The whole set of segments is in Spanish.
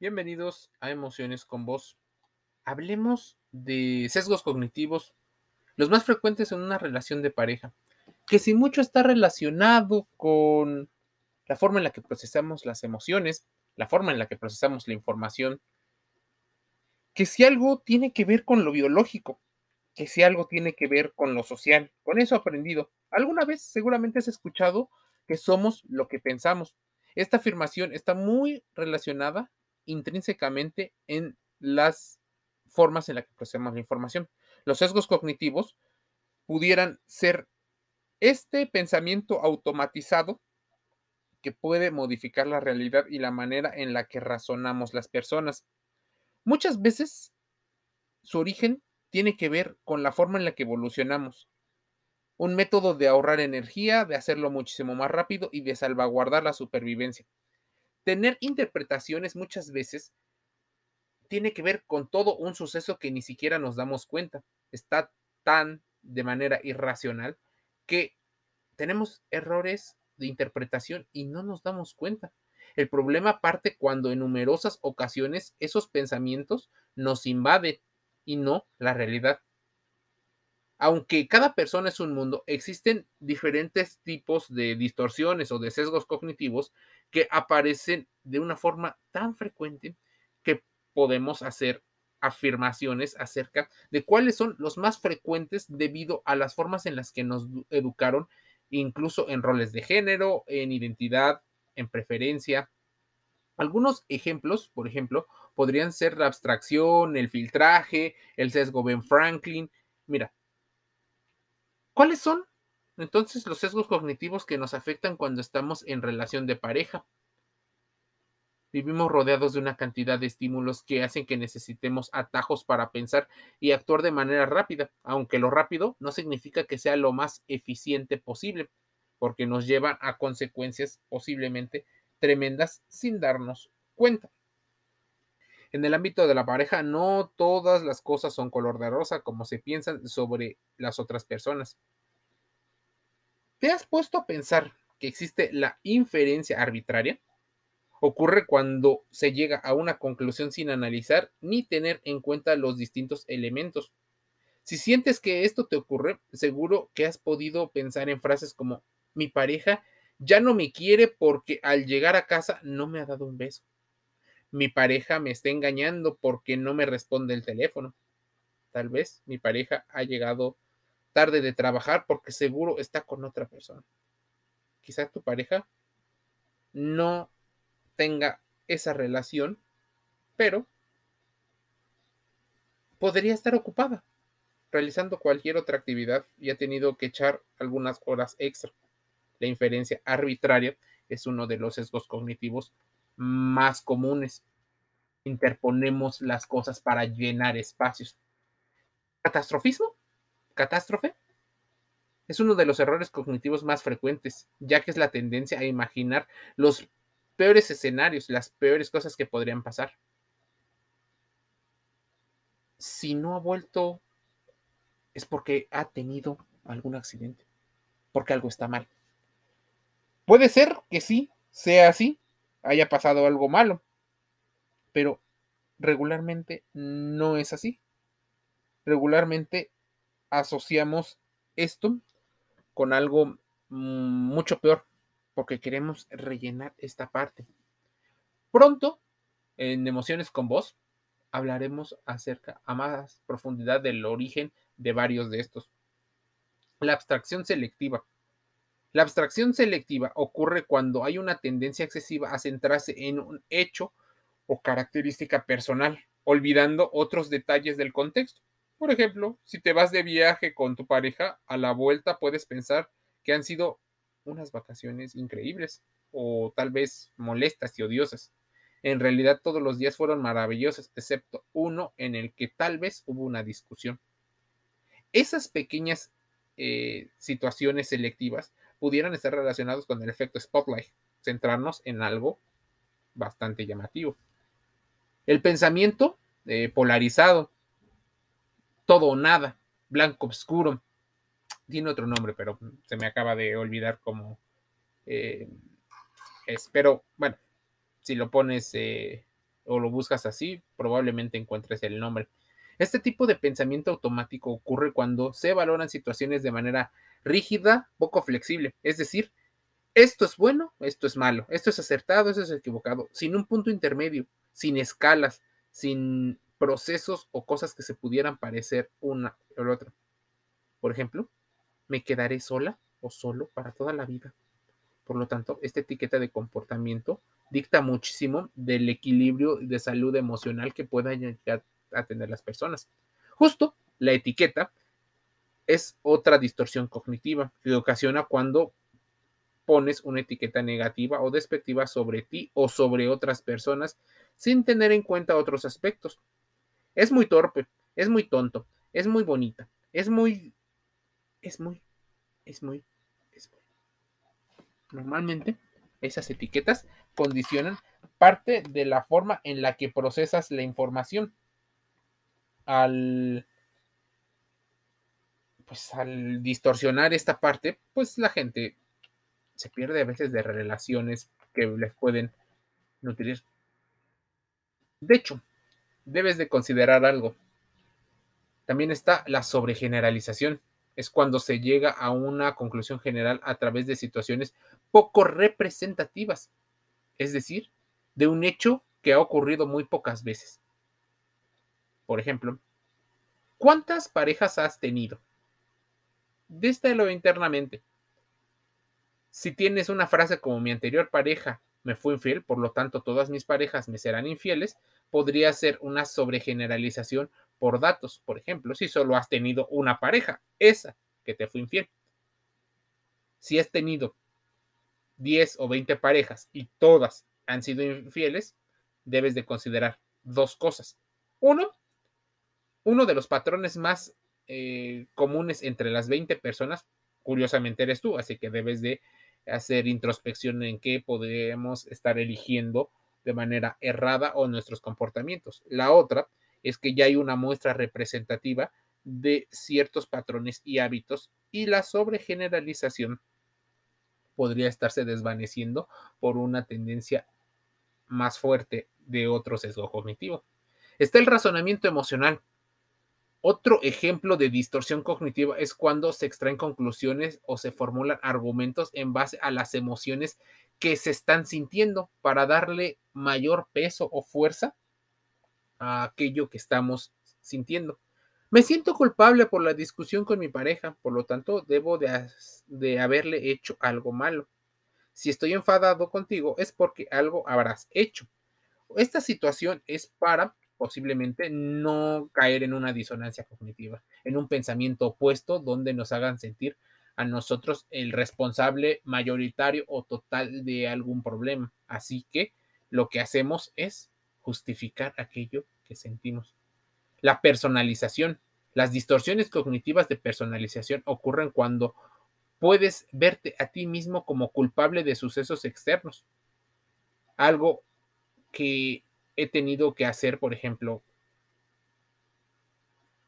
Bienvenidos a Emociones con Vos. Hablemos de sesgos cognitivos, los más frecuentes en una relación de pareja, que si mucho está relacionado con la forma en la que procesamos las emociones, la forma en la que procesamos la información, que si algo tiene que ver con lo biológico, que si algo tiene que ver con lo social, con eso aprendido. Alguna vez seguramente has escuchado que somos lo que pensamos. Esta afirmación está muy relacionada intrínsecamente en las formas en las que procesamos la información. Los sesgos cognitivos pudieran ser este pensamiento automatizado que puede modificar la realidad y la manera en la que razonamos las personas. Muchas veces su origen tiene que ver con la forma en la que evolucionamos. Un método de ahorrar energía, de hacerlo muchísimo más rápido y de salvaguardar la supervivencia tener interpretaciones muchas veces tiene que ver con todo un suceso que ni siquiera nos damos cuenta. Está tan de manera irracional que tenemos errores de interpretación y no nos damos cuenta. El problema parte cuando en numerosas ocasiones esos pensamientos nos invaden y no la realidad. Aunque cada persona es un mundo, existen diferentes tipos de distorsiones o de sesgos cognitivos que aparecen de una forma tan frecuente que podemos hacer afirmaciones acerca de cuáles son los más frecuentes debido a las formas en las que nos educaron, incluso en roles de género, en identidad, en preferencia. Algunos ejemplos, por ejemplo, podrían ser la abstracción, el filtraje, el sesgo Ben Franklin. Mira, ¿cuáles son entonces, los sesgos cognitivos que nos afectan cuando estamos en relación de pareja. Vivimos rodeados de una cantidad de estímulos que hacen que necesitemos atajos para pensar y actuar de manera rápida, aunque lo rápido no significa que sea lo más eficiente posible, porque nos lleva a consecuencias posiblemente tremendas sin darnos cuenta. En el ámbito de la pareja, no todas las cosas son color de rosa como se piensan sobre las otras personas. ¿Te has puesto a pensar que existe la inferencia arbitraria? Ocurre cuando se llega a una conclusión sin analizar ni tener en cuenta los distintos elementos. Si sientes que esto te ocurre, seguro que has podido pensar en frases como mi pareja ya no me quiere porque al llegar a casa no me ha dado un beso. Mi pareja me está engañando porque no me responde el teléfono. Tal vez mi pareja ha llegado tarde de trabajar porque seguro está con otra persona. Quizás tu pareja no tenga esa relación, pero podría estar ocupada realizando cualquier otra actividad y ha tenido que echar algunas horas extra. La inferencia arbitraria es uno de los sesgos cognitivos más comunes. Interponemos las cosas para llenar espacios. ¿Catastrofismo? Catástrofe es uno de los errores cognitivos más frecuentes, ya que es la tendencia a imaginar los peores escenarios, las peores cosas que podrían pasar. Si no ha vuelto, es porque ha tenido algún accidente, porque algo está mal. Puede ser que sí, sea así, haya pasado algo malo, pero regularmente no es así. Regularmente asociamos esto con algo mm, mucho peor, porque queremos rellenar esta parte. Pronto, en Emociones con Vos, hablaremos acerca a más profundidad del origen de varios de estos. La abstracción selectiva. La abstracción selectiva ocurre cuando hay una tendencia excesiva a centrarse en un hecho o característica personal, olvidando otros detalles del contexto. Por ejemplo, si te vas de viaje con tu pareja, a la vuelta puedes pensar que han sido unas vacaciones increíbles o tal vez molestas y odiosas. En realidad todos los días fueron maravillosos, excepto uno en el que tal vez hubo una discusión. Esas pequeñas eh, situaciones selectivas pudieran estar relacionados con el efecto spotlight, centrarnos en algo bastante llamativo. El pensamiento eh, polarizado todo o nada, blanco oscuro. Tiene otro nombre, pero se me acaba de olvidar cómo eh, es. Pero bueno, si lo pones eh, o lo buscas así, probablemente encuentres el nombre. Este tipo de pensamiento automático ocurre cuando se valoran situaciones de manera rígida, poco flexible, es decir, esto es bueno, esto es malo, esto es acertado, esto es equivocado, sin un punto intermedio, sin escalas, sin procesos o cosas que se pudieran parecer una o la otra. Por ejemplo, me quedaré sola o solo para toda la vida. Por lo tanto, esta etiqueta de comportamiento dicta muchísimo del equilibrio de salud emocional que puedan llegar a tener las personas. Justo la etiqueta es otra distorsión cognitiva que ocasiona cuando pones una etiqueta negativa o despectiva sobre ti o sobre otras personas sin tener en cuenta otros aspectos. Es muy torpe, es muy tonto, es muy bonita, es muy, es muy, es muy, es muy. Normalmente esas etiquetas condicionan parte de la forma en la que procesas la información al pues al distorsionar esta parte, pues la gente se pierde a veces de relaciones que les pueden nutrir. De hecho, debes de considerar algo. También está la sobregeneralización. Es cuando se llega a una conclusión general a través de situaciones poco representativas, es decir, de un hecho que ha ocurrido muy pocas veces. Por ejemplo, ¿cuántas parejas has tenido? Dístelo internamente. Si tienes una frase como mi anterior pareja me fue infiel, por lo tanto todas mis parejas me serán infieles, podría ser una sobregeneralización por datos. Por ejemplo, si solo has tenido una pareja, esa que te fue infiel. Si has tenido 10 o 20 parejas y todas han sido infieles, debes de considerar dos cosas. Uno, uno de los patrones más eh, comunes entre las 20 personas, curiosamente eres tú, así que debes de hacer introspección en qué podemos estar eligiendo de manera errada o nuestros comportamientos. La otra es que ya hay una muestra representativa de ciertos patrones y hábitos y la sobregeneralización podría estarse desvaneciendo por una tendencia más fuerte de otro sesgo cognitivo. Está el razonamiento emocional, otro ejemplo de distorsión cognitiva es cuando se extraen conclusiones o se formulan argumentos en base a las emociones que se están sintiendo para darle mayor peso o fuerza a aquello que estamos sintiendo. Me siento culpable por la discusión con mi pareja, por lo tanto debo de, haberle hecho algo malo. Si estoy enfadado contigo es porque algo habrás hecho. Esta situación es para posiblemente no caer en una disonancia cognitiva, en un pensamiento opuesto donde nos hagan sentir a nosotros el responsable mayoritario o total de algún problema. Así que lo que hacemos es justificar aquello que sentimos. La personalización. Las distorsiones cognitivas de personalización ocurren cuando puedes verte a ti mismo como culpable de sucesos externos. Algo que he tenido que hacer, por ejemplo,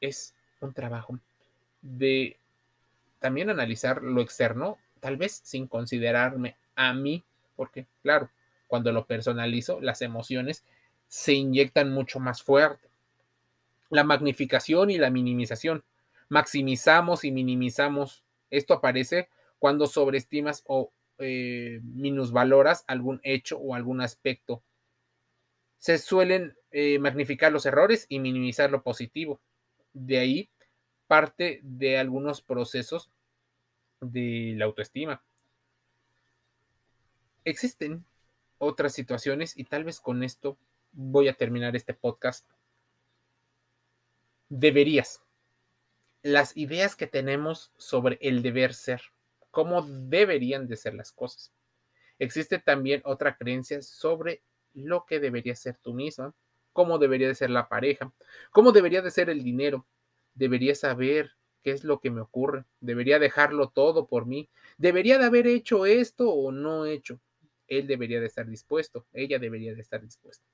es un trabajo de también analizar lo externo, tal vez sin considerarme a mí, porque claro, cuando lo personalizo, las emociones se inyectan mucho más fuerte. La magnificación y la minimización. Maximizamos y minimizamos. Esto aparece cuando sobreestimas o eh, minusvaloras algún hecho o algún aspecto se suelen eh, magnificar los errores y minimizar lo positivo. De ahí parte de algunos procesos de la autoestima. Existen otras situaciones y tal vez con esto voy a terminar este podcast. Deberías. Las ideas que tenemos sobre el deber ser, cómo deberían de ser las cosas. Existe también otra creencia sobre lo que debería ser tú misma, cómo debería de ser la pareja, cómo debería de ser el dinero. Debería saber qué es lo que me ocurre, debería dejarlo todo por mí, debería de haber hecho esto o no hecho. Él debería de estar dispuesto, ella debería de estar dispuesta.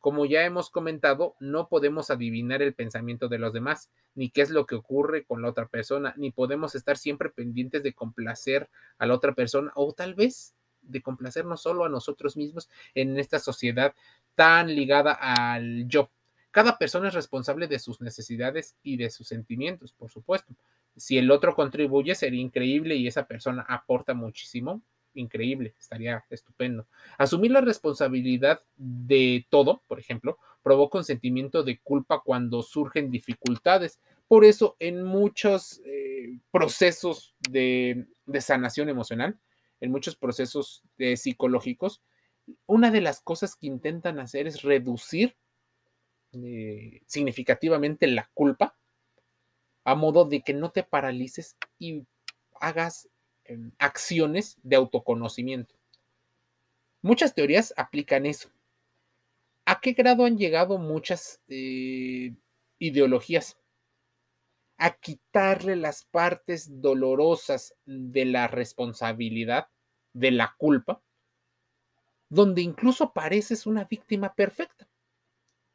Como ya hemos comentado, no podemos adivinar el pensamiento de los demás, ni qué es lo que ocurre con la otra persona, ni podemos estar siempre pendientes de complacer a la otra persona o tal vez de complacernos solo a nosotros mismos en esta sociedad tan ligada al yo. Cada persona es responsable de sus necesidades y de sus sentimientos, por supuesto. Si el otro contribuye, sería increíble y esa persona aporta muchísimo, increíble, estaría estupendo. Asumir la responsabilidad de todo, por ejemplo, provoca un sentimiento de culpa cuando surgen dificultades. Por eso, en muchos eh, procesos de, sanación emocional, en muchos procesos psicológicos, una de las cosas que intentan hacer es reducir eh, significativamente la culpa a modo de que no te paralices y hagas em, acciones de autoconocimiento. Muchas teorías aplican eso. ¿A qué grado han llegado muchas eh, ideologías? A quitarle las partes dolorosas de la responsabilidad, de la culpa, donde incluso pareces una víctima perfecta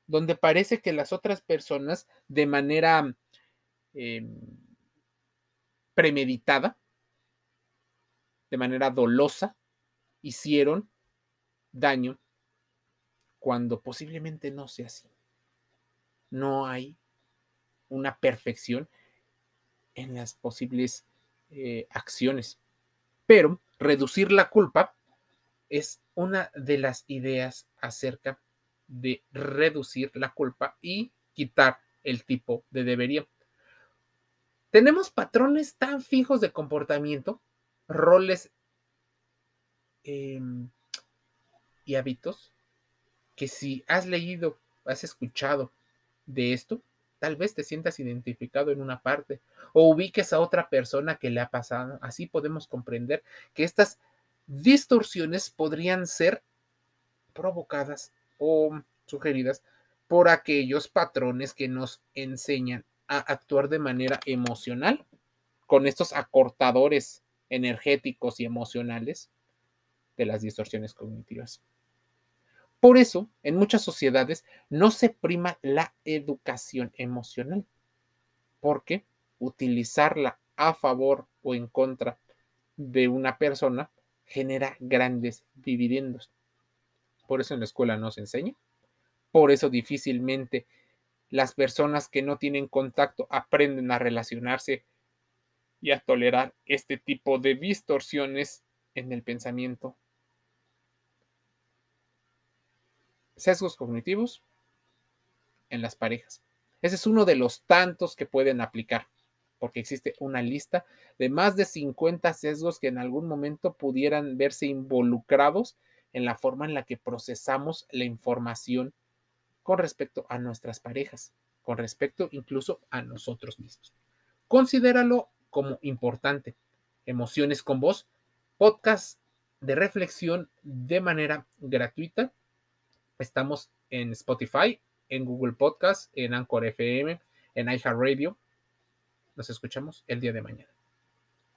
donde parece que las otras personas de manera em, premeditada, de manera dolosa, hicieron daño cuando posiblemente no sea así. No hay una perfección en las posibles eh, acciones. Pero reducir la culpa es una de las ideas acerca de reducir la culpa y quitar el tipo de debería. Tenemos patrones tan fijos de comportamiento, roles em, y hábitos que si has leído, has escuchado de esto, tal vez te sientas identificado en una parte o ubiques a otra persona que le ha pasado. Así podemos comprender que estas distorsiones podrían ser provocadas o sugeridas por aquellos patrones que nos enseñan a actuar de manera emocional con estos acortadores energéticos y emocionales de las distorsiones cognitivas. Por eso, en muchas sociedades no se prima la educación emocional, porque utilizarla a favor o en contra de una persona genera grandes dividendos. Por eso en la escuela no se enseña. Por eso difícilmente las personas que no tienen contacto aprenden a relacionarse y a tolerar este tipo de distorsiones en el pensamiento. Sesgos cognitivos en las parejas. Ese es uno de los tantos que pueden aplicar, porque existe una lista de más de 50 sesgos que en algún momento pudieran verse involucrados en la forma en la que procesamos la información con respecto a nuestras parejas, con respecto incluso a nosotros mismos. Considéralo como importante. Emociones con voz, podcast de reflexión de manera gratuita. Estamos en Spotify, en Google Podcast, en Anchor FM, en iHeartRadio. Nos escuchamos el día de mañana.